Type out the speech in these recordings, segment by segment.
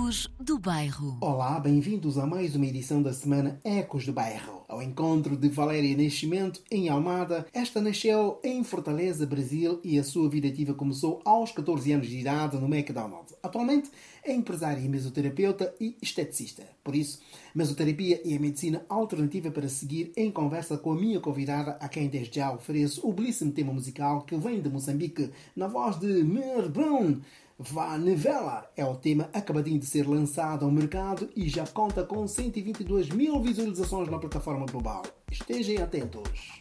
Ecos do Bairro. Olá, bem-vindos a mais uma edição da semana Ecos do Bairro. Ao encontro de Valéria Nascimento em Almada, esta nasceu em Fortaleza, Brasil e a sua vida ativa começou aos 14 anos de idade no McDonald's. Atualmente é empresária e mesoterapeuta e esteticista. Por isso, mesoterapia é a medicina alternativa para seguir em conversa com a minha convidada, a quem desde já ofereço o belíssimo tema musical que vem de Moçambique, na voz de Mer Brown. Vanivela é o tema acabadinho de ser lançado ao mercado e já conta com 122 mil visualizações na plataforma global. Estejam atentos.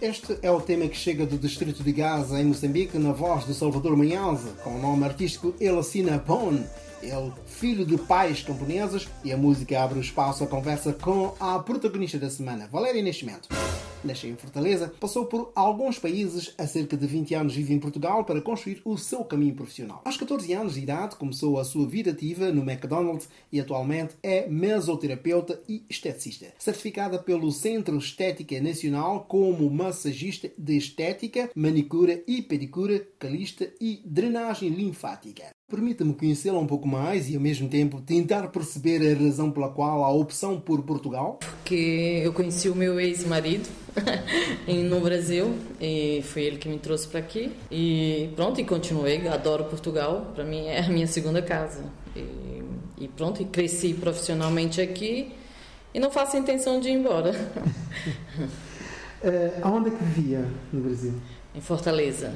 Este é o tema que chega do distrito de Gaza, em Moçambique, na voz de Salvador Manhãoze, com o nome artístico Elacina Pone. Ele, filho de pais camponeses, e a música abre o espaço à conversa com a protagonista da semana, Valéria Nascimento. Nasceu em Fortaleza, passou por alguns países, há cerca de 20 anos vive em Portugal para construir o seu caminho profissional. Aos 14 anos de idade, começou a sua vida ativa no McDonald's e atualmente é mesoterapeuta e esteticista, certificada pelo Centro Estética Nacional como massagista de estética, manicura e pedicura, calista e drenagem linfática. Permita-me conhecê-la um pouco mais e, ao mesmo tempo, tentar perceber a razão pela qual a opção por Portugal? Porque eu conheci o meu ex-marido no Brasil e foi ele que me trouxe para aqui. E pronto, e continuei. Adoro Portugal, para mim é a minha segunda casa. E, e pronto, e cresci profissionalmente aqui e não faço intenção de ir embora. uh, aonde é que vivia no Brasil? Em Fortaleza.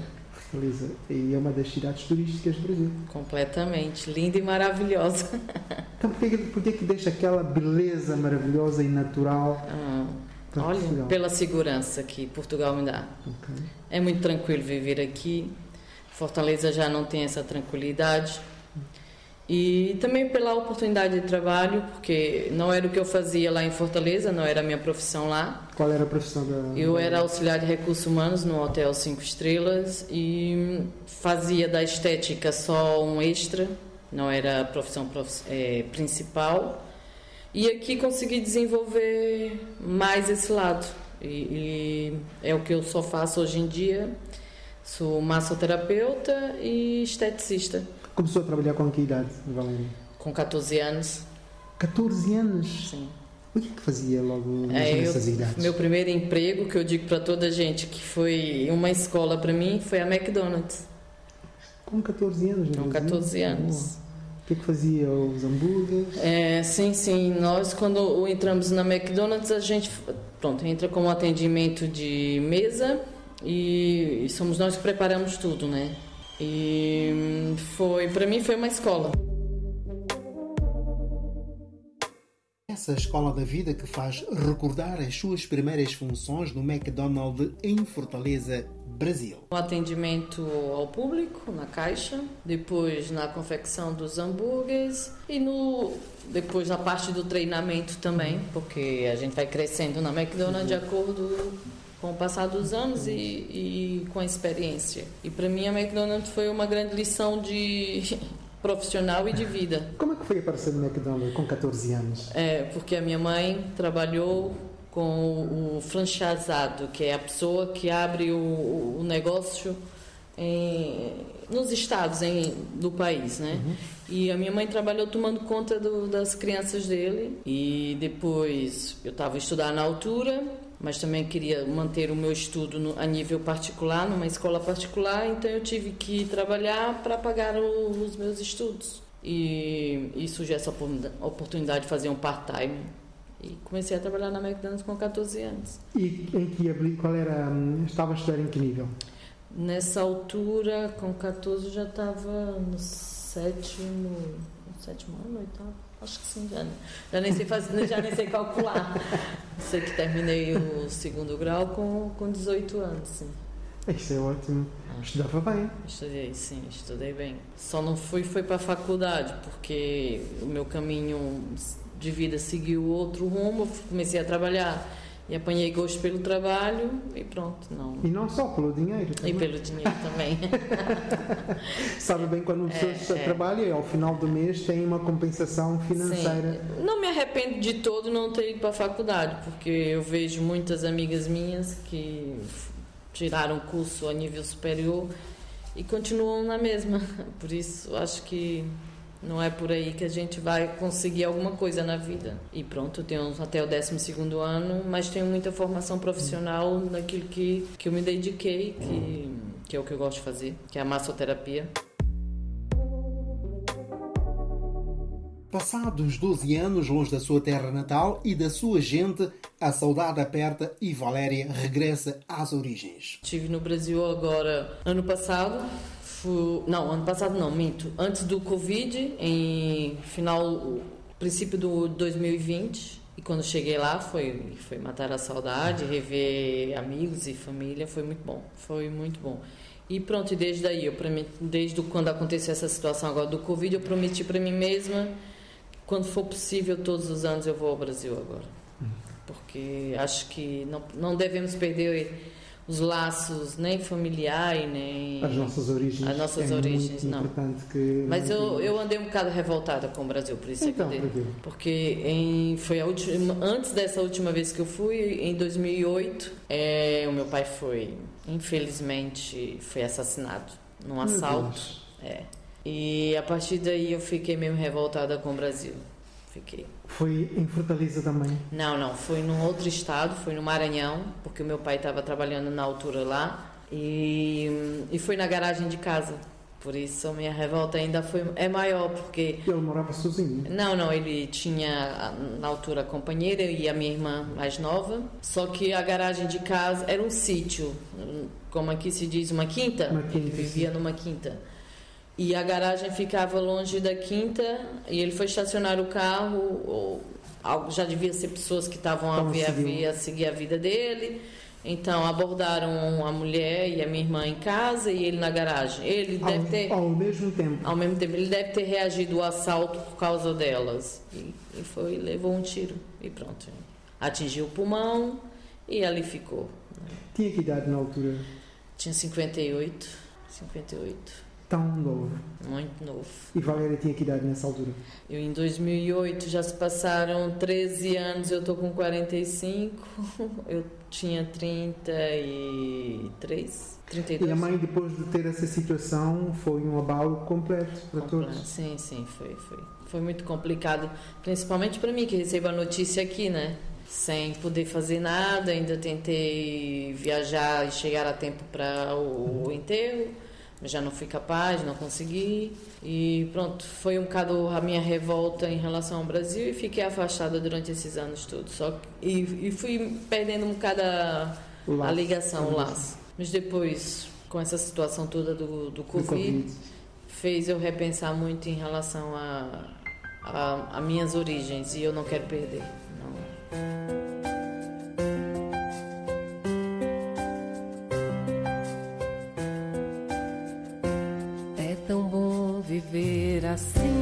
Fortaleza. E é uma das cidades turísticas do Brasil. Completamente. Linda e maravilhosa. Então por que, por que, que deixa aquela beleza maravilhosa e natural? Ah, olha, Portugal? pela segurança que Portugal me dá. Okay. É muito tranquilo viver aqui. Fortaleza já não tem essa tranquilidade. E também pela oportunidade de trabalho, porque não era o que eu fazia lá em Fortaleza, não era a minha profissão lá. Qual era a profissão da. Eu era auxiliar de recursos humanos no Hotel Cinco Estrelas e fazia da estética só um extra, não era a profissão é, principal. E aqui consegui desenvolver mais esse lado. E, e é o que eu só faço hoje em dia. Sou massoterapeuta e esteticista. Começou a trabalhar com que idade, Valéria? Com 14 anos. 14 anos? Sim. O que é que fazia logo é, nessas eu, idades? Meu primeiro emprego, que eu digo para toda a gente que foi uma escola para mim, foi a McDonald's. Com 14 anos? Com 14 anos. O que é que fazia? Os hambúrgueres? É, sim, sim. Nós, quando entramos na McDonald's, a gente pronto, entra com um atendimento de mesa e, e somos nós que preparamos tudo, né? E foi, para mim, foi uma escola. Essa escola da vida que faz recordar as suas primeiras funções no McDonald's em Fortaleza, Brasil. O atendimento ao público na caixa, depois na confecção dos hambúrgueres e no depois na parte do treinamento também, porque a gente vai crescendo na McDonald's de acordo com o passar dos anos e, e com a experiência. E para mim a McDonald's foi uma grande lição de profissional e de vida. Como é que foi aparecer no McDonald's com 14 anos? É, porque a minha mãe trabalhou com o franchisado, que é a pessoa que abre o, o negócio em, nos estados em, do país, né? Uhum. E a minha mãe trabalhou tomando conta do, das crianças dele. E depois eu estava a estudar na altura mas também queria manter o meu estudo no, a nível particular, numa escola particular, então eu tive que trabalhar para pagar o, os meus estudos. E, e surgiu essa oportunidade de fazer um part-time. E comecei a trabalhar na McDonald's com 14 anos. E em que qual era? Hum, estava a estudar em que nível? Nessa altura, com 14, já estava no sétimo, no sétimo ano, oitavo. Acho que sim, já, já nem sei fazer, já nem sei calcular. sei que terminei o segundo grau com, com 18 anos, sim. Isso é ótimo. Ah. Estudava bem. Estudei, sim, estudei bem. Só não fui foi para a faculdade, porque o meu caminho de vida seguiu outro rumo, comecei a trabalhar e apanhei gosto pelo trabalho e pronto, não. E não só pelo dinheiro também. E pelo dinheiro também. Sabe bem quando uma pessoa é, é. trabalha e ao final do mês tem uma compensação financeira. Sim. Não me arrependo de todo não ter ido para a faculdade, porque eu vejo muitas amigas minhas que tiraram curso a nível superior e continuam na mesma. Por isso, acho que não é por aí que a gente vai conseguir alguma coisa na vida. E pronto, tenho até o 12 ano, mas tenho muita formação profissional naquilo que, que eu me dediquei, que, que é o que eu gosto de fazer, que é a massoterapia. Passados 12 anos longe da sua terra natal e da sua gente, a saudade aperta e Valéria regressa às origens. Estive no Brasil agora ano passado não, ano passado não, minto. Antes do Covid, em final, princípio do 2020, E quando cheguei lá foi, foi matar a saudade, rever amigos e família, foi muito bom. Foi muito bom. E pronto, e desde aí, eu prometi, desde quando aconteceu essa situação agora do Covid, eu prometi para mim mesma, quando for possível, todos os anos eu vou ao Brasil agora. Uhum. Porque acho que não, não devemos perder os laços nem familiar nem as nossas origens as nossas é origens não. que mas eu, eu andei um bocado revoltada com o Brasil por isso então, é que eu porque em, foi a última antes dessa última vez que eu fui em 2008 é, o meu pai foi infelizmente foi assassinado num assalto. É. E a partir daí eu fiquei meio revoltada com o Brasil Fiquei. Foi em Fortaleza também? Não, não. Foi num outro estado, foi no Maranhão, porque o meu pai estava trabalhando na altura lá. E, e foi na garagem de casa. Por isso a minha revolta ainda foi é maior, porque... Ele morava sozinho? Não, não. Ele tinha, na altura, a companheira e a minha irmã mais nova. Só que a garagem de casa era um sítio, como aqui se diz, uma quinta. Uma quinta ele vivia sim. numa quinta. E a garagem ficava longe da quinta e ele foi estacionar o carro. Ou, já devia ser pessoas que estavam a, ver, a, a seguir a vida dele. Então abordaram a mulher e a minha irmã em casa e ele na garagem. Ele ao, deve ter ao mesmo tempo. Ao mesmo tempo, ele deve ter reagido ao assalto por causa delas e, e foi levou um tiro e pronto. Atingiu o pulmão e ali ficou. Tinha que idade na altura? Tinha 58, 58 tão novo. Muito novo. E Valéria tinha que idade nessa altura? Eu em 2008 já se passaram 13 anos, eu estou com 45, eu tinha 33, 32. E a mãe depois de ter essa situação foi um abalo completo para completo. todos? Sim, sim, foi, foi. Foi muito complicado, principalmente para mim que recebo a notícia aqui, né? Sem poder fazer nada, ainda tentei viajar e chegar a tempo para o, o enterro já não fui capaz, não consegui. E pronto, foi um bocado a minha revolta em relação ao Brasil e fiquei afastada durante esses anos todos. Só que, e, e fui perdendo um bocado a, a ligação, o laço. Mas depois, com essa situação toda do, do COVID, COVID, fez eu repensar muito em relação a, a, a minhas origens e eu não quero perder. Não. Assim.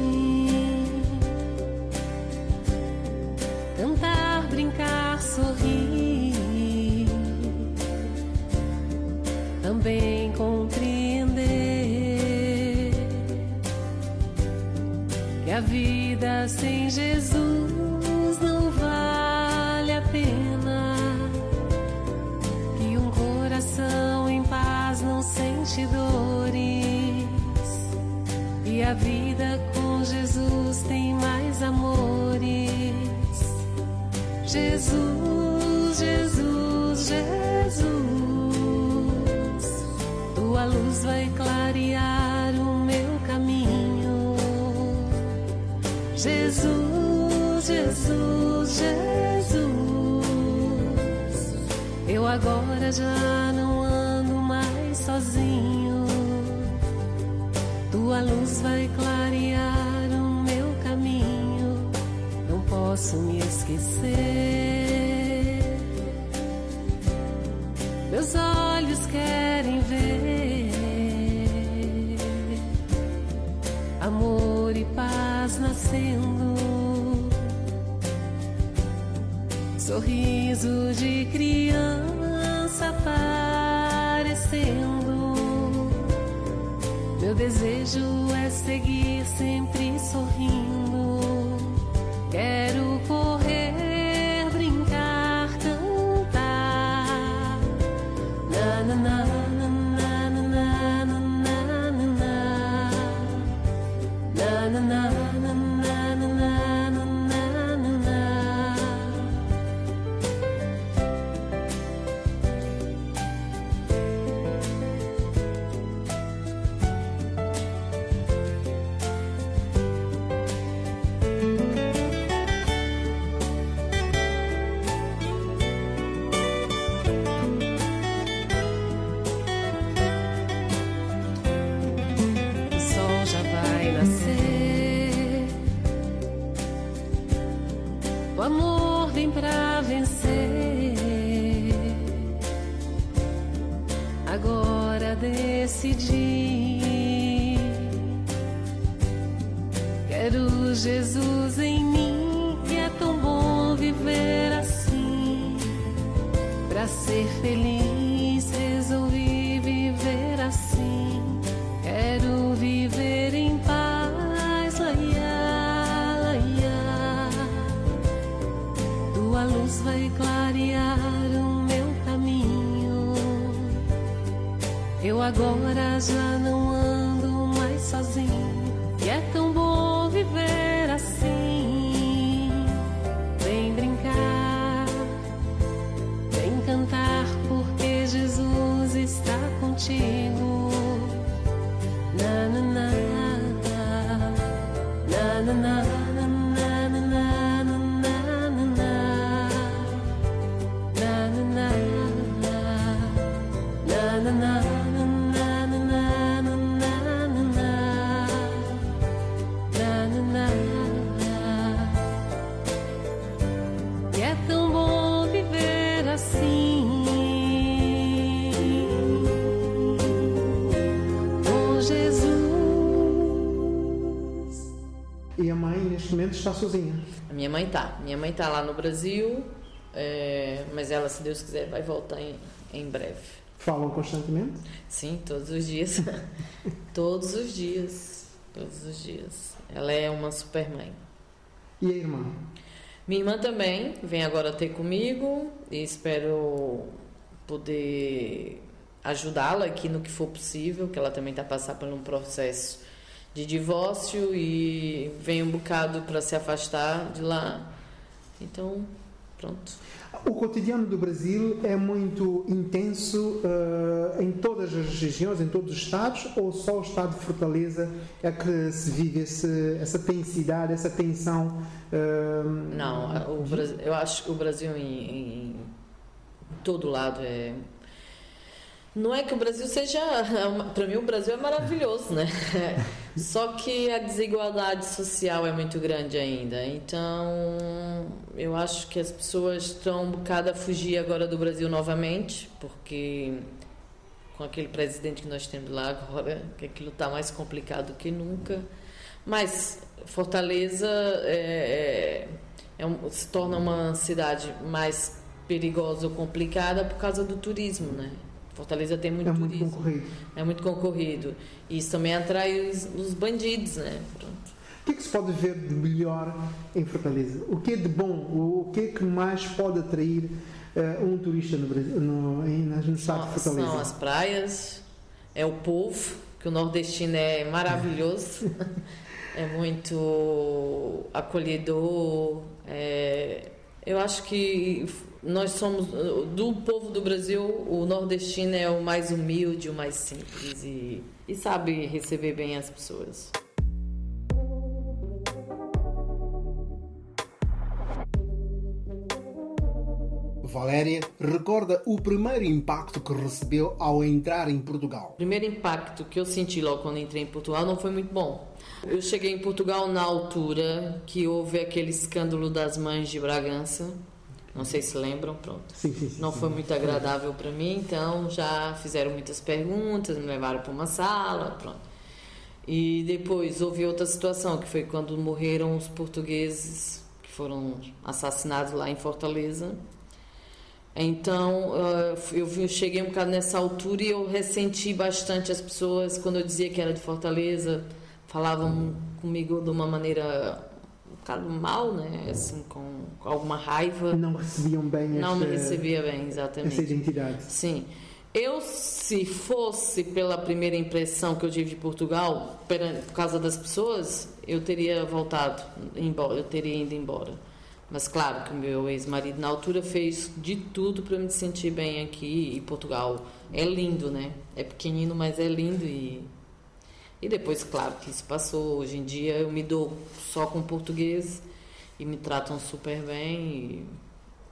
Agora já não ando mais sozinho. Tua luz vai clarear o meu caminho, não posso me esquecer. Meus olhos querem ver amor e paz nascendo, sorriso de criança meu desejo é seguir amor vem pra vencer. Agora decidi. Quero Jesus em mim e é tão bom viver assim pra ser feliz. Agora já não E a mãe, neste momento, está sozinha. A minha mãe tá. Minha mãe tá lá no Brasil, é, mas ela, se Deus quiser, vai voltar em, em breve. Falam constantemente. Sim, todos os dias. todos os dias. Todos os dias. Ela é uma super mãe. E a irmã? Minha irmã também vem agora ter comigo e espero poder ajudá-la aqui no que for possível, que ela também está passando por um processo de divórcio e vem um bocado para se afastar de lá. Então, pronto. O cotidiano do Brasil é muito intenso eh, em todas as regiões, em todos os estados, ou só o estado de Fortaleza é que se vive esse, essa tensidade, essa tensão? eh, Não, o eu acho que o Brasil em, em todo lado é. Não é que o Brasil seja. Para mim, o Brasil é maravilhoso, né? Só que a desigualdade social é muito grande ainda. Então, eu acho que as pessoas estão um bocado a fugir agora do Brasil novamente, porque com aquele presidente que nós temos lá agora, que aquilo está mais complicado que nunca. Mas Fortaleza é, é- é um- se torna uma cidade mais perigosa ou complicada por causa do turismo, né? Fortaleza tem muito é muito turismo, concorrido. é muito concorrido. E isso também atrai os, os bandidos, né? Pronto. O que é que se pode ver de melhor em Fortaleza? O que é de bom? O que é que mais pode atrair eh, um turista no, Brasil, no, no estado de Fortaleza? são as praias, é o povo, que o nordestino é maravilhoso, é muito acolhedor. é- eu acho que nós somos, do povo do Brasil, o nordestino é o mais humilde, o mais simples e, e sabe receber bem as pessoas. Valéria recorda o primeiro impacto que recebeu ao entrar em Portugal. O primeiro impacto que eu senti logo quando entrei em Portugal não foi muito bom. Eu cheguei em Portugal na altura que houve aquele escândalo das mães de Bragança. Não sei se lembram, pronto. Sim, sim, sim. Não foi muito agradável para mim, então já fizeram muitas perguntas, me levaram para uma sala, pronto. E depois houve outra situação, que foi quando morreram os portugueses que foram assassinados lá em Fortaleza. Então, eh, eu cheguei um bocado nessa altura e eu ressenti bastante as pessoas, quando eu dizia que era de Fortaleza, falavam comigo de uma maneira bocado mal, né? Assim, com, alguma raiva. Não recebiam bem Não me recebia bem, essa exatamente. identidade. Sim. Eu, se fosse pela primeira impressão que eu tive de Portugal, por causa das pessoas, eu teria voltado embora, eu teria ido embora. Mas claro que o meu ex-marido na altura fez de tudo para me sentir bem aqui e Portugal é lindo, né? É pequenino, mas é lindo e e depois, claro, que isso passou. Hoje em dia eu me dou só com português e me tratam super bem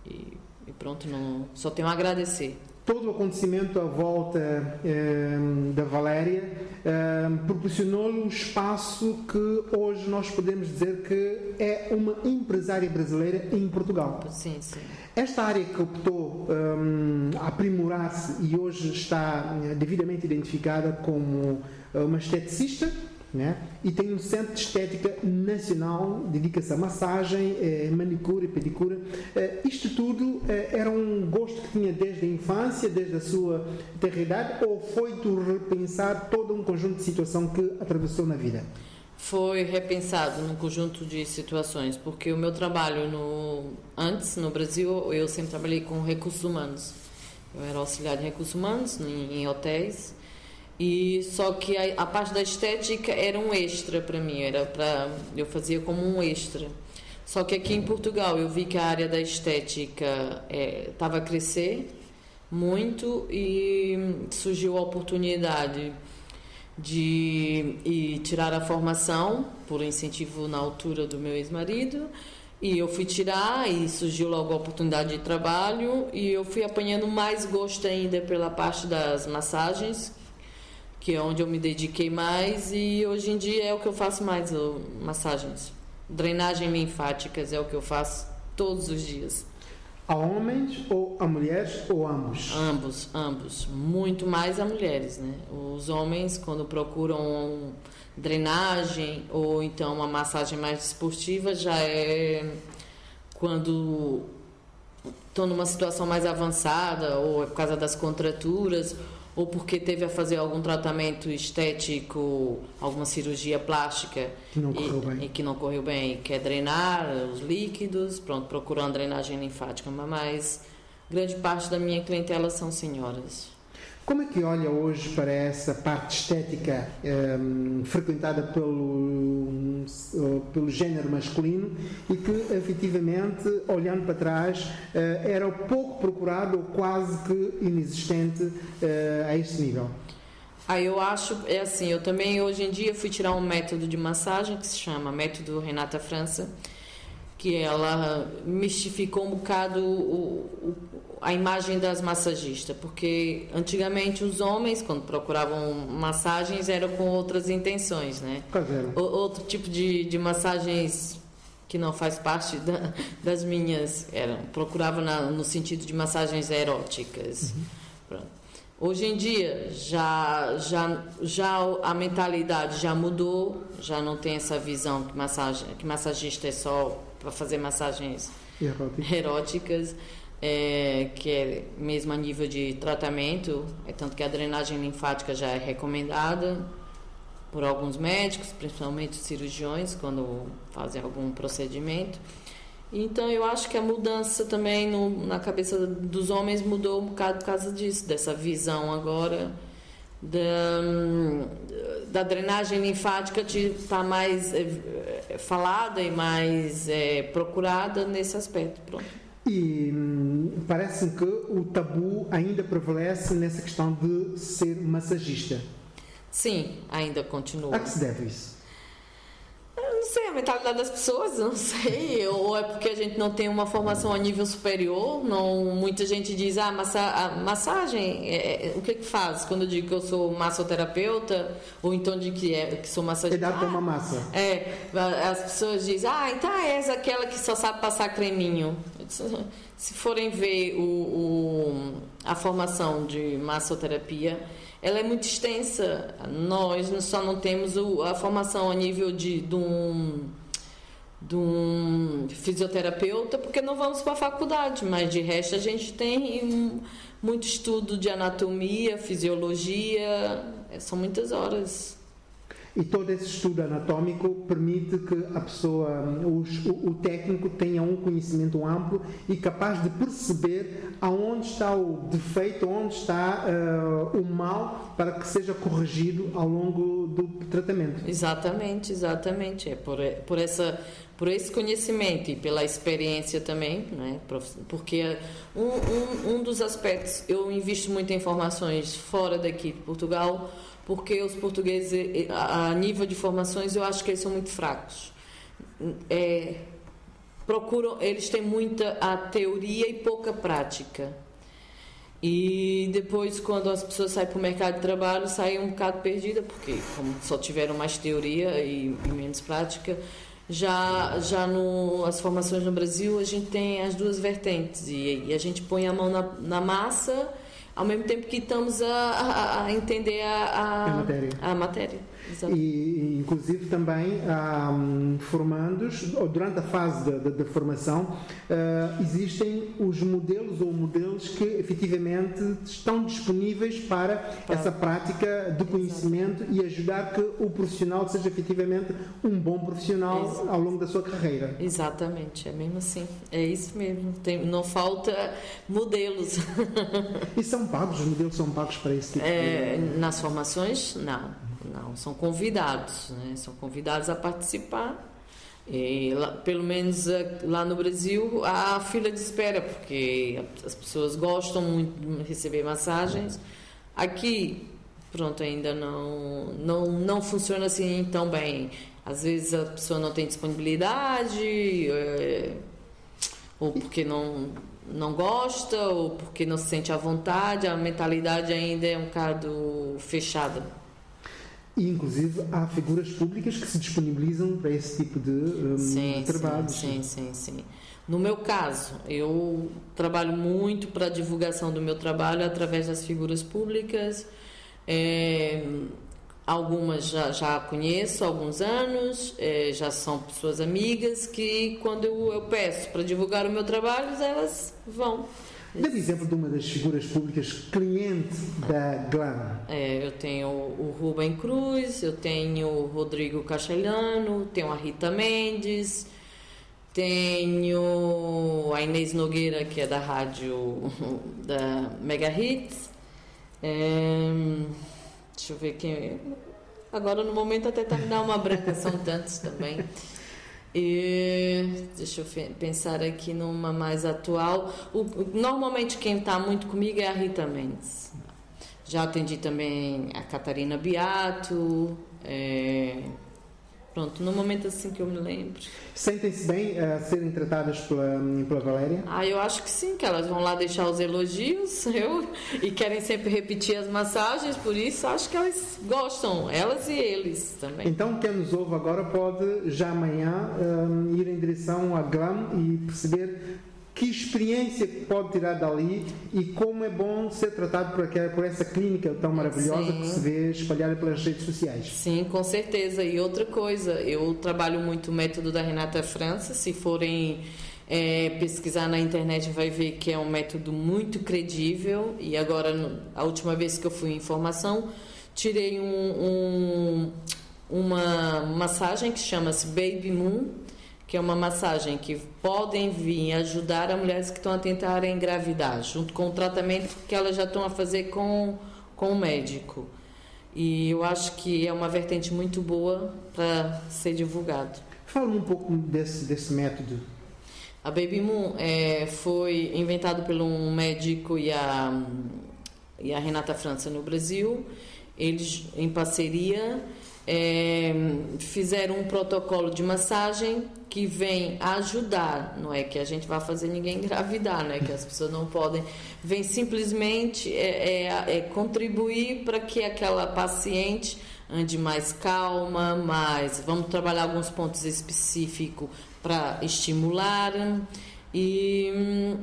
e, e, e pronto, não, só tenho a agradecer. todo o acontecimento à volta eh, da Valéria eh, proporcionou-lhe um espaço que hoje nós podemos dizer que é uma empresária brasileira em Portugal. Sim, sim. Esta área que optou um, aprimorar-se e hoje está devidamente identificada como uma esteticista, né? E tem um centro de estética nacional, dedica-se a massagem, eh, manicure e pedicure. Eh, isto tudo eh, era um gosto que tinha desde a infância, desde a sua terridade, ou foi de repensar todo um conjunto de situação que atravessou na vida? Foi repensado num conjunto de situações, porque o meu trabalho no antes no Brasil eu sempre trabalhei com recursos humanos. Eu era auxiliar de recursos humanos em, em hotéis e só que a, a, parte da estética era um extra para mim, era para eu fazia como um extra. Só que aqui em Portugal eu vi que a área da estética estava é, a crescer muito e surgiu a oportunidade de ir tirar a formação por incentivo na altura do meu ex-marido e eu fui tirar e surgiu logo a oportunidade de trabalho e eu fui apanhando mais gosto ainda pela parte das massagens que é onde eu me dediquei mais e hoje em dia é o que eu faço mais, massagens. Drenagem linfáticas é o que eu faço todos os dias. A homens ou a mulheres ou ambos? Ambos, ambos. Muito mais a mulheres, né? Os homens, quando procuram drenagem ou então uma massagem mais esportiva, já é quando estão numa situação mais avançada ou é por causa das contraturas ou porque teve a fazer algum tratamento estético, alguma cirurgia plástica que não correu e, bem. e que não correu bem e quer drenar os líquidos, pronto, procurando drenagem linfática, mas grande parte da minha clientela são senhoras. Como é que olha hoje para essa parte estética um, frequentada pelo, pelo género masculino e que, efetivamente, olhando para trás, uh, era pouco procurado ou quase que inexistente uh, a este nível? Ah, eu acho, é assim, eu também hoje em dia fui tirar um método de massagem que se chama Método Renata França, que ela mistificou um bocado o, o, a imagem das massagistas, porque antigamente os homens, quando procuravam massagens, eram com outras intenções, né? O, outro tipo de, de massagens que não faz parte da, das minhas, eram, procurava na, no sentido de massagens eróticas. Uhum. Hoje em dia já, já, já a mentalidade já mudou, já não tem essa visão que, massagem, que massagista é só para fazer massagens eróticas, eróticas é, que é mesmo a nível de tratamento, é tanto que a drenagem linfática já é recomendada por alguns médicos, principalmente cirurgiões, quando fazem algum procedimento. Então eu acho que a mudança também no, na cabeça dos homens mudou um bocado por causa disso, dessa visão agora da, da drenagem linfática está mais é, falada e mais é, procurada nesse aspecto. Pronto. E hum, parece que o tabu ainda prevalece nessa questão de ser massagista. Sim, ainda continua. A que se deve isso? não sei, a mentalidade das pessoas, não sei. Ou é porque a gente não tem uma formação a nível superior. Não, muita gente diz, ah, massa, a massagem, é, é, o que que faz? Quando eu digo que eu sou massoterapeuta, ou então de que, é, que sou massagista. É dar ah, uma massa. É, as pessoas dizem, ah, então é essa aquela que só sabe passar creminho. Se forem ver o, o a formação de massoterapia, ela é muito extensa. Nós só não temos a formação a nível de, de, um, de um fisioterapeuta porque não vamos para a faculdade, mas de resto a gente tem muito estudo de anatomia, fisiologia, são muitas horas. E todo esse estudo anatômico permite que a pessoa, o, o, técnico, tenha um conhecimento amplo e capaz de perceber aonde está o defeito, onde está uh, o mal, para que seja corrigido ao longo do tratamento. Exatamente, exatamente. É por, por essa por esse conhecimento e pela experiência também, né? porque um, um, um dos aspectos, eu invisto muito em informações fora daqui de Portugal, porque os portugueses, a nível de formações, eu acho que eles são muito fracos. É, procuram, eles têm muita a teoria e pouca prática. E depois, quando as pessoas saem para o mercado de trabalho, saem um bocado perdida, porque como só tiveram mais teoria e, e menos prática, já, já no, as formações no Brasil a gente tem as duas vertentes e, e a gente põe a mão na, na massa ao mesmo tempo que estamos a, a, a entender a, a, a matéria. A matéria. E, inclusive, também um, formandos, ou durante a fase da formação, uh, existem os modelos ou modelos que efetivamente estão disponíveis para, para. essa prática de conhecimento Exatamente. e ajudar que o profissional seja efetivamente um bom profissional Exatamente. ao longo da sua carreira. Exatamente, é mesmo assim. É isso mesmo. Tem, não falta modelos. E são pagos? Os modelos são pagos para esse tipo é, de... Nas formações, não. Não, são convidados, né? são convidados a participar. E, lá, pelo menos eh, lá no Brasil há fila de espera, porque as pessoas gostam muito de receber massagens. Aqui, pronto, ainda não, não, não funciona assim tão bem. Às vezes a pessoa não tem disponibilidade, é, ou porque não, não gosta, ou porque não se sente à vontade, a mentalidade ainda é um bocado fechada. E, inclusive, há figuras públicas que se disponibilizam para esse tipo de, um, sim, trabalho. Sim, sim, sim, sim. No meu caso, eu trabalho muito para a divulgação do meu trabalho através das figuras públicas. É, algumas já, já conheço há alguns anos, é, já são pessoas amigas que, quando eu, eu peço para divulgar o meu trabalho, elas vão. Dê-me exemplo de uma das figuras públicas cliente da GLAM. É, eu tenho o Rubem Cruz, eu tenho o Rodrigo Cachelhano, tenho a Rita Mendes, tenho a Inês Nogueira, que é da rádio da Mega Hits. É, deixa eu ver quem. Agora no momento até tá me dando uma branca, são tantos também. E deixa eu pensar aqui numa mais atual. O, normalmente quem está muito comigo é a Rita Mendes. Já atendi também a Catarina Beato. É, Pronto, no momento assim que eu me lembro. Sentem-se bem a serem tratadas pela, pela Valéria? Ah, eu acho que sim, que elas vão lá deixar os elogios eu, e querem sempre repetir as massagens, por isso acho que elas gostam, elas e eles também. Então quem nos ouve agora pode já amanhã um, ir em direção à GLAM e perceber que experiência pode tirar dali e como é bom ser tratado por, aquela, por essa clínica tão maravilhosa Sim. que se vê espalhada pelas redes sociais. Sim, com certeza. E outra coisa, eu trabalho muito o método da Renata França. Se forem é, pesquisar na internet, vai ver que é um método muito credível. E agora, a última vez que eu fui em formação, tirei um, um, uma massagem que chama-se Baby Moon que é uma massagem que podem vir ajudar a mulheres que estão a tentar engravidar, junto com o tratamento que elas já estão a fazer com, com o médico. E eu acho que é uma vertente muito boa para ser divulgado. Fala um pouco desse, desse método. A Baby Moon é, foi inventado por um médico e a, e a Renata França no Brasil. Eles, em parceria, é, fizeram um protocolo de massagem que vem ajudar, não é que a gente vai fazer ninguém engravidar, né? Que as pessoas não podem, vem simplesmente é, é, é contribuir para que aquela paciente ande mais calma, mais vamos trabalhar alguns pontos específicos para estimular e hum,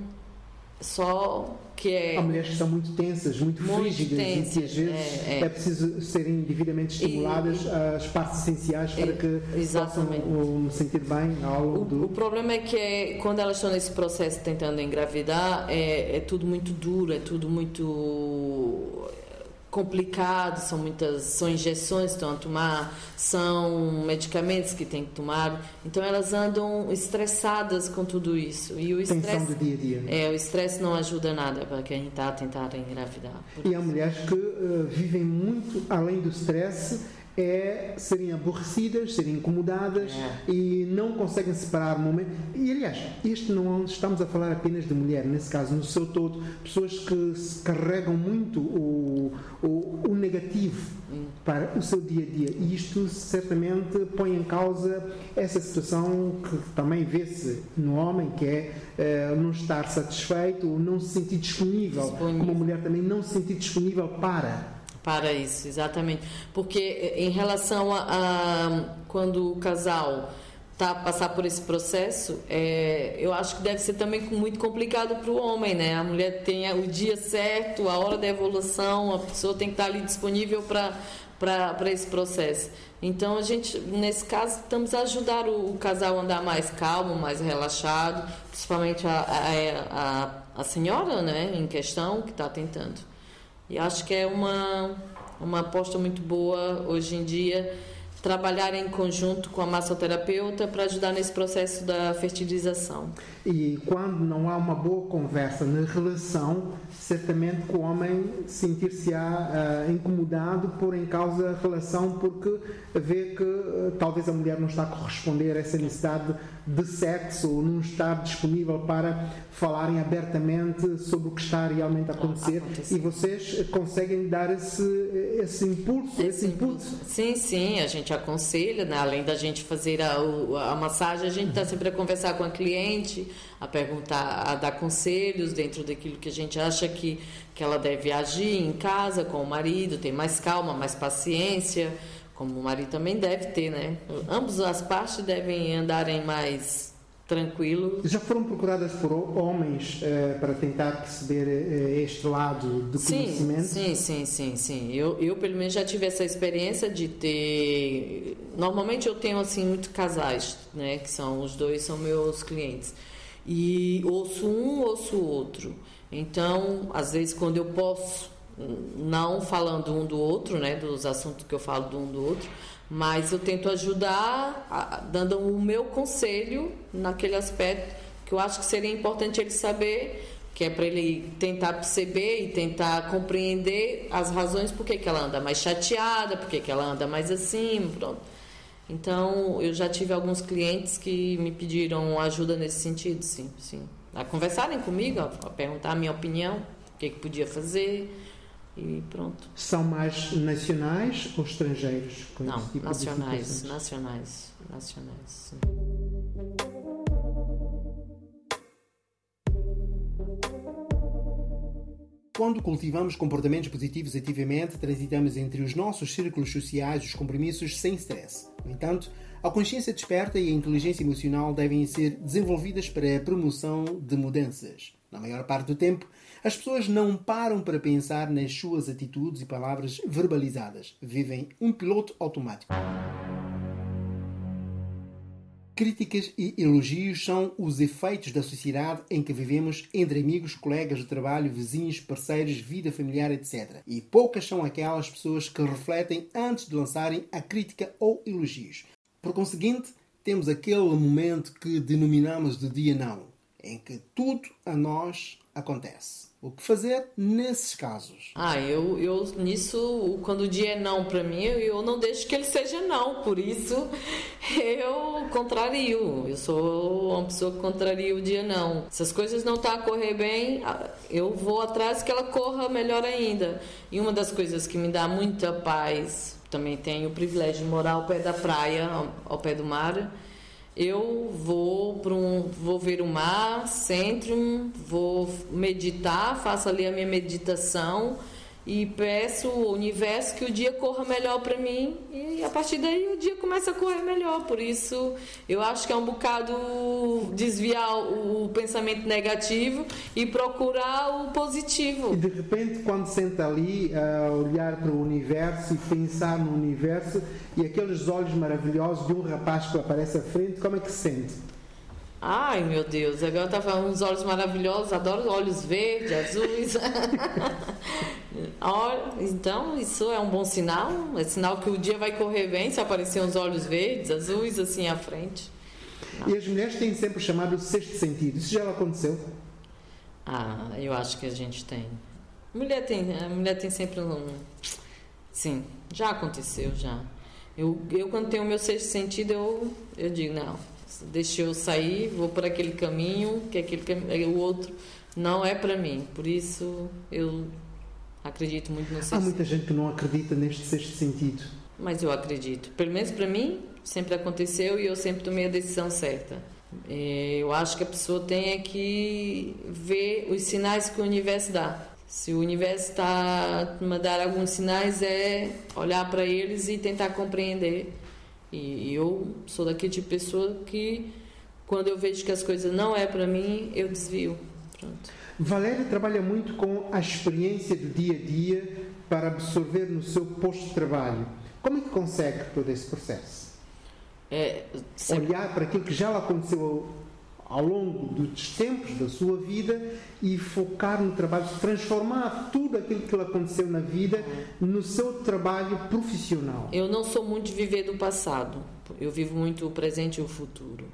só que é Há mulheres que são muito tensas, muito, muito frígidas tensas, e que às vezes é, é. é, preciso serem devidamente estimuladas e, às partes essenciais para que exatamente. possam sentir bem ao longo o, do... o problema é que é, quando elas estão nesse processo tentando engravidar é, é tudo muito duro, é tudo muito complicado, são muitas, são injeções que estão a tomar, são medicamentos que têm que tomar. Então elas andam estressadas com tudo isso. E o estresse do dia a dia. É, o estresse não ajuda nada para quem está a tentar engravidar. E há mulheres que uh, vivem muito além do estresse é serem aborrecidas, serem incomodadas é. e não conseguem separar o momento. E aliás, isto não estamos a falar apenas de mulher, nesse caso, no seu todo, pessoas que carregam muito o, o, o, negativo para o seu dia a dia. E isto certamente põe em causa essa situação que também vê-se no homem, que é uh, não estar satisfeito, não se sentir disponível, disponível, como a mulher também não se sentir disponível para para isso, exatamente. Porque eh, em relação a, a quando o casal tá passar por esse processo, é, eu acho que deve ser também muito complicado para o homem, né? A mulher tem o dia certo, a hora da evolução, a pessoa tem que estar ali disponível para para esse processo. Então a gente, nesse caso, estamos a ajudar o, o casal a andar mais calmo, mais relaxado, principalmente a, a, a, a senhora, né, em questão que está tentando. E acho que é uma uma aposta muito boa hoje em dia trabalhar em conjunto com a massoterapeuta para ajudar nesse processo da fertilização. E quando não há uma boa conversa na relação, certamente que o homem sentir-se-á uh, incomodado por em causa a relação porque vê que uh, talvez a mulher não está a corresponder a essa necessidade de sexo ou não estar disponível para falarem abertamente sobre o que está realmente a acontecer, e vocês conseguem dar esse, esse impulso, esse, esse impulso. Sim, sim, a gente aconselha, né? além da gente fazer a, a massagem, a gente está sempre a conversar com a cliente, a perguntar, a dar conselhos dentro daquilo que a gente acha que, que ela deve agir em casa com o marido, ter mais calma, mais paciência, como o marido também deve ter, né? Ambas as partes devem andarem mais tranquilo. Já foram procuradas por homens uh, para tentar perceber uh, este lado do sim, conhecimento? Sim, sim, sim, sim. Eu, eu pelo menos já tive essa experiência de ter. Normalmente eu tenho assim muitos casais, né? Que são os dois são meus clientes e ouço um, ouço outro. Então, às vezes, quando eu posso, não falando um do outro, né, dos assuntos que eu falo do um do outro, mas eu tento ajudar, dando o meu conselho naquele aspecto que eu acho que seria importante ele saber, que é para ele tentar perceber e tentar compreender as razões por que, ela anda mais chateada, por que, que ela anda mais assim, pronto. Então, eu já tive alguns clientes que me pediram ajuda nesse sentido, sim, sim. A conversarem comigo, a perguntar a minha opinião, o que, que podia fazer e pronto. São mais nacionais ou estrangeiros? Não, tipo nacionais, nacionais, nacionais, sim. Quando cultivamos comportamentos positivos ativamente, transitamos entre os nossos círculos sociais os compromissos sem stress. No entanto, a consciência desperta e a inteligência emocional devem ser desenvolvidas para a promoção de mudanças. Na maior parte do tempo, as pessoas não param para pensar nas suas atitudes e palavras verbalizadas. Vivem um piloto automático. Críticas e elogios são os efeitos da sociedade em que vivemos entre amigos, colegas de trabalho, vizinhos, parceiros, vida familiar, etc. E poucas são aquelas pessoas que refletem antes de lançarem a crítica ou elogios. Por conseguinte, temos aquele momento que denominamos de dia não, em que tudo a nós acontece. O que fazer nesses casos? Ah, eu, eu nisso, quando o dia é não para mim, eu não deixo que ele seja não. Por isso, eu contrario. Eu sou uma pessoa que contraria o dia não. Se as coisas não estão tá a correr bem, eu vou atrás que ela corra melhor ainda. E uma das coisas que me dá muita paz, também tenho o privilégio de morar ao pé da praia, ao, ao pé do mar eu vou para um, vou ver o mar, centro, vou meditar, faço ali a minha meditação e peço ao universo que o dia corra melhor para mim e a partir daí o dia começa a correr melhor. Por isso, eu acho que é um bocado desviar o pensamento negativo e procurar o positivo. E de repente, quando senta ali a olhar para o universo e pensar no universo e aqueles olhos maravilhosos de um rapaz que aparece à frente, como é que se sente? Ai, meu Deus, agora tá falando uns olhos maravilhosos, adoro olhos verdes, azuis. então, isso é um bom sinal, é sinal que o dia vai correr bem se aparecer uns olhos verdes, azuis assim à frente. Não. E as mulheres têm sempre chamado sexto sentido. Isso já aconteceu? Ah, eu acho que a gente tem. Mulher tem, a mulher tem sempre um. Sim, já aconteceu, já. Eu, eu quando tenho o meu sexto sentido, eu, eu digo, não, deixa eu sair, vou por aquele caminho, que aquele o outro não é para mim. Por isso eu Acredito muito no sexto Há muita gente que não acredita neste sexto sentido. Mas eu acredito. Pelo menos para mim, sempre aconteceu e eu sempre tomei a decisão certa. É, eu acho que a pessoa tem é que ver os sinais que o universo dá. Se o universo está a mandar alguns sinais, é olhar para eles e tentar compreender. E eu sou daquele tipo de pessoa que, quando eu vejo que as coisas não é para mim, eu desvio. Pronto. Valéria trabalha muito com a experiência do dia a dia para absorver no seu posto de trabalho. Como é que consegue todo esse processo? É, sempre... Olhar para aquilo que já lhe aconteceu ao longo dos tempos da sua vida e focar no trabalho, transformar tudo aquilo que lhe aconteceu na vida no seu trabalho profissional. Eu não sou muito de viver do passado, eu vivo muito o presente e o futuro.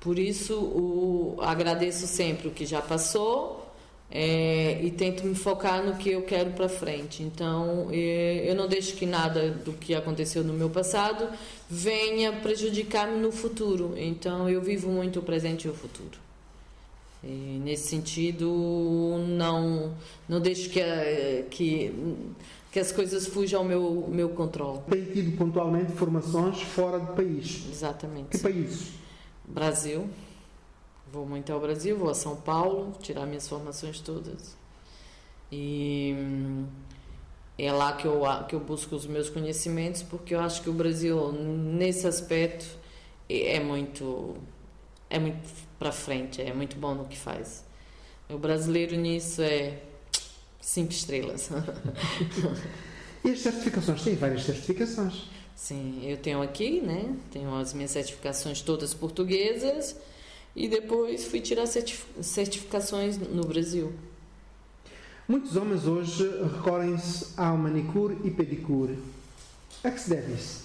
Por isso, o, agradeço sempre o que já passou é, e tento me focar no que eu quero para frente. Então, é, eu não deixo que nada do que aconteceu no meu passado venha prejudicar-me no futuro. Então, eu vivo muito o presente e o futuro. E, nesse sentido, não não deixo que, que, que as coisas fujam ao meu, meu controle. Tem tido pontualmente formações fora do país. Exatamente. Que países? Brasil. Vou muito ao Brasil, vou a São Paulo, tirar minhas formações todas. E é lá que eu, que eu busco os meus conhecimentos, porque eu acho que o Brasil, nesse aspecto, é muito, é muito para frente, é muito bom no que faz. O brasileiro nisso é cinco estrelas. e as certificações? Tem várias certificações. Sim, eu tenho aqui, né? Tenho as minhas certificações todas portuguesas e depois fui tirar certificações no Brasil. Muitos homens hoje recorrem-se ao manicure e pedicure. A que se deve isso?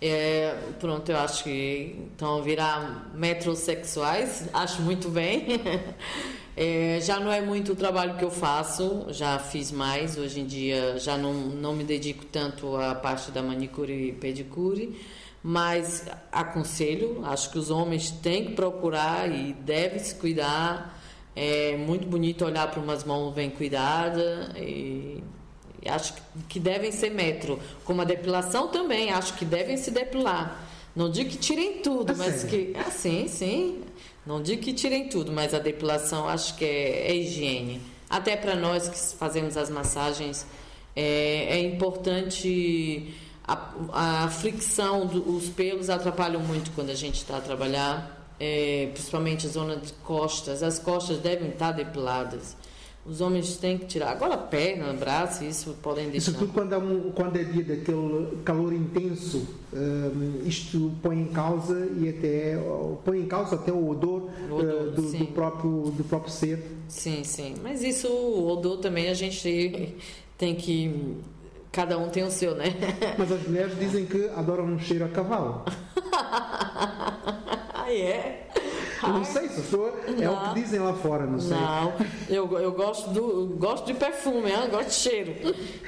É, pronto, eu acho que estão a virar metrosexuais, acho muito bem. É, já não é muito o trabalho que eu faço, já fiz mais, hoje em dia já não, não me dedico tanto à parte da manicure e pedicure mas aconselho, acho que os homens têm que procurar e devem se cuidar. É muito bonito olhar para umas mãos bem cuidadas e, acho que devem ser metro. Como a depilação também, acho que devem se depilar. Não digo que tirem tudo, é mas que. Ah, sim, sim. Não digo que tirem tudo, mas a depilação acho que é, é higiene. Até para nós que fazemos as massagens, é, é importante a, a fricção dos pelos atrapalham muito quando a gente está a trabalhar, é, principalmente a zona de costas. As costas devem estar depiladas. Os homens têm que tirar. Agora, perna, braço, isso podem deixar. Sobretudo quando, é um, quando é dia daquele calor intenso, um, isto põe em causa e até põe em causa até o odor, o odor uh, do, do, próprio, do próprio ser. Sim, sim. Mas isso, o odor também a gente tem que Cada um tem o seu, né? Mas as mulheres dizem que adoram um cheiro a cavalo. ah, é? Eu não sei se sou, é não, o que dizem lá fora, não sei. Não, eu, eu gosto, do, gosto de perfume, eu gosto de cheiro.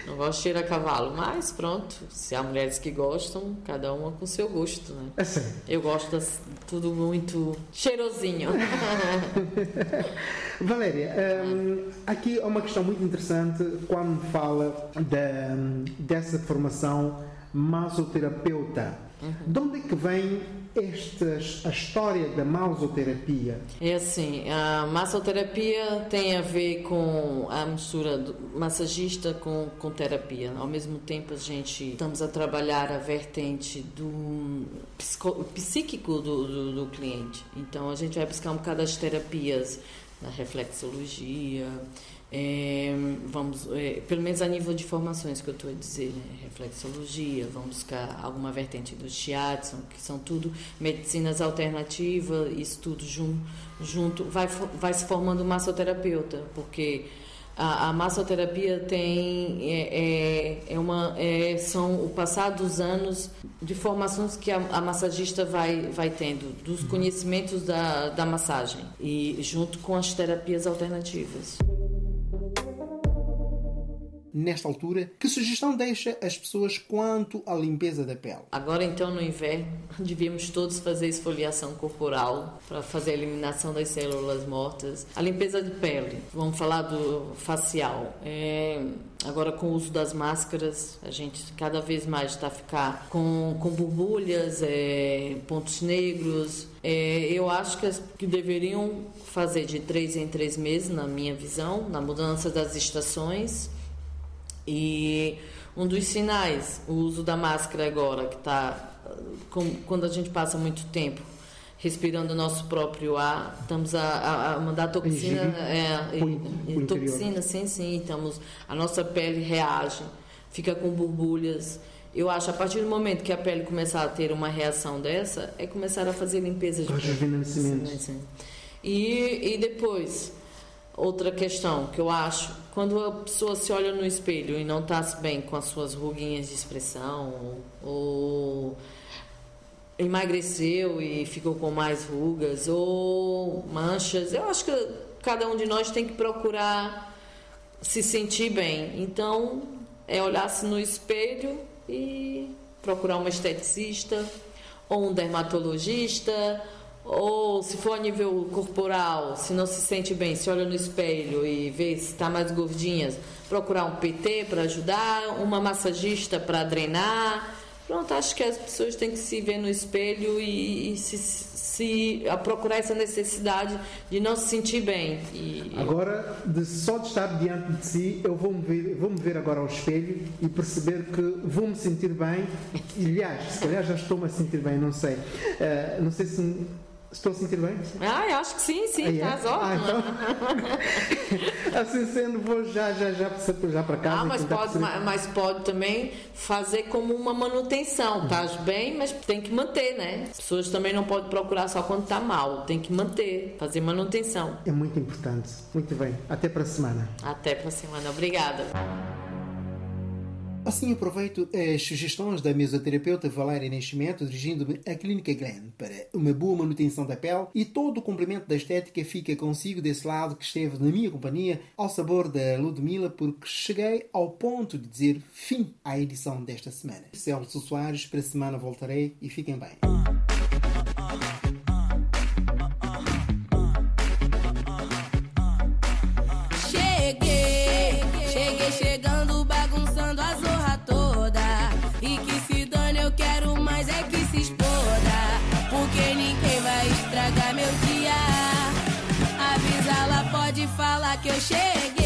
Não gosto de cheiro a cavalo, mas pronto, se há mulheres que gostam, cada uma com seu gosto, né? É sério. Eu gosto de tudo muito cheirosinho. Valéria, um, aqui há uma questão muito interessante quando fala de, dessa formação massoterapeuta. Uhum. De onde é que vem estas, a história da massoterapia? É assim, a massoterapia tem a ver com a mistura do massagista com, com terapia. Ao mesmo tempo, a gente estamos a trabalhar a vertente do psico, psíquico do, do, do cliente. Então, a gente vai buscar um bocado das terapias na reflexologia, é, vamos, é, pelo menos a nível de formações que eu estou a dizer, né? reflexologia, vamos buscar alguma vertente do shiatsu, que são tudo medicinas alternativas, isso tudo junto, junto vai, vai se formando massoterapeuta, porque a, a massoterapia tem é, é, é, uma é, são o passar dos anos de formações que a, a, massagista vai vai tendo dos conhecimentos da, da massagem e junto com as terapias alternativas. Nesta altura, que sugestão deixa as pessoas quanto à limpeza da pele? Agora, então, no inverno, devíamos todos fazer esfoliação corporal para fazer a eliminação das células mortas. A limpeza de pele, vamos falar do facial. É, agora, com o uso das máscaras, a gente cada vez mais está ficar com, com borbulhas, é, pontos negros. É, eu acho que, as, que deveriam fazer de três em três meses, na minha visão, na mudança das estações e um dos sinais, o uso da máscara agora, que está. Quando a gente passa muito tempo respirando o nosso próprio ar, estamos a, a mandar toxina. É, e, e, toxina, sim, sim. Estamos, a nossa pele reage, fica com borbulhas. Eu acho a partir do momento que a pele começar a ter uma reação dessa, é começar a fazer limpeza de pele. E, e depois, outra questão que eu acho quando a pessoa se olha no espelho e não está bem com as suas ruguinhas de expressão, ou emagreceu e ficou com mais rugas, ou manchas, eu acho que cada um de nós tem que procurar se sentir bem. Então, é olhar-se no espelho e procurar uma esteticista ou um dermatologista ou se for a nível corporal, se não se sente bem, se olha no espelho e vê se está mais gordinhas, procurar um PT para ajudar, uma massagista para drenar. Pronto, acho que as pessoas têm que se ver no espelho e, e se, se procurar essa necessidade de não se sentir bem. E, agora, de, só de estar diante de si, eu vou-me ver, vou -me ver agora ao espelho e perceber que vou-me sentir bem. E, aliás, se calhar já estou-me a sentir bem, não sei. Uh, não sei se Estou a sentir bem? Ah, eu acho que sim, sim, ah, estás é? ah, então... assim sendo, vou já, já, já, já para casa. Ah, mas pode, mas pode também fazer como uma manutenção. Estás bem, mas tem que manter, né? As pessoas também não podem procurar só quando está mal. Tem que manter, fazer manutenção. É muito importante. Muito bem. Até para a semana. Até para a semana. Obrigada. Assim aproveito as sugestões da mesoterapeuta Valéria Nascimento, dirigindo-me à Clínica Glen para uma boa manutenção da pele e todo o complemento da estética fica consigo desse lado que esteve na minha companhia ao sabor da Ludmilla porque cheguei ao ponto de dizer fim à edição desta semana. Celso Soares, para a semana voltarei e fiquem bem. Que eu cheguei.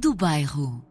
Do Bairro.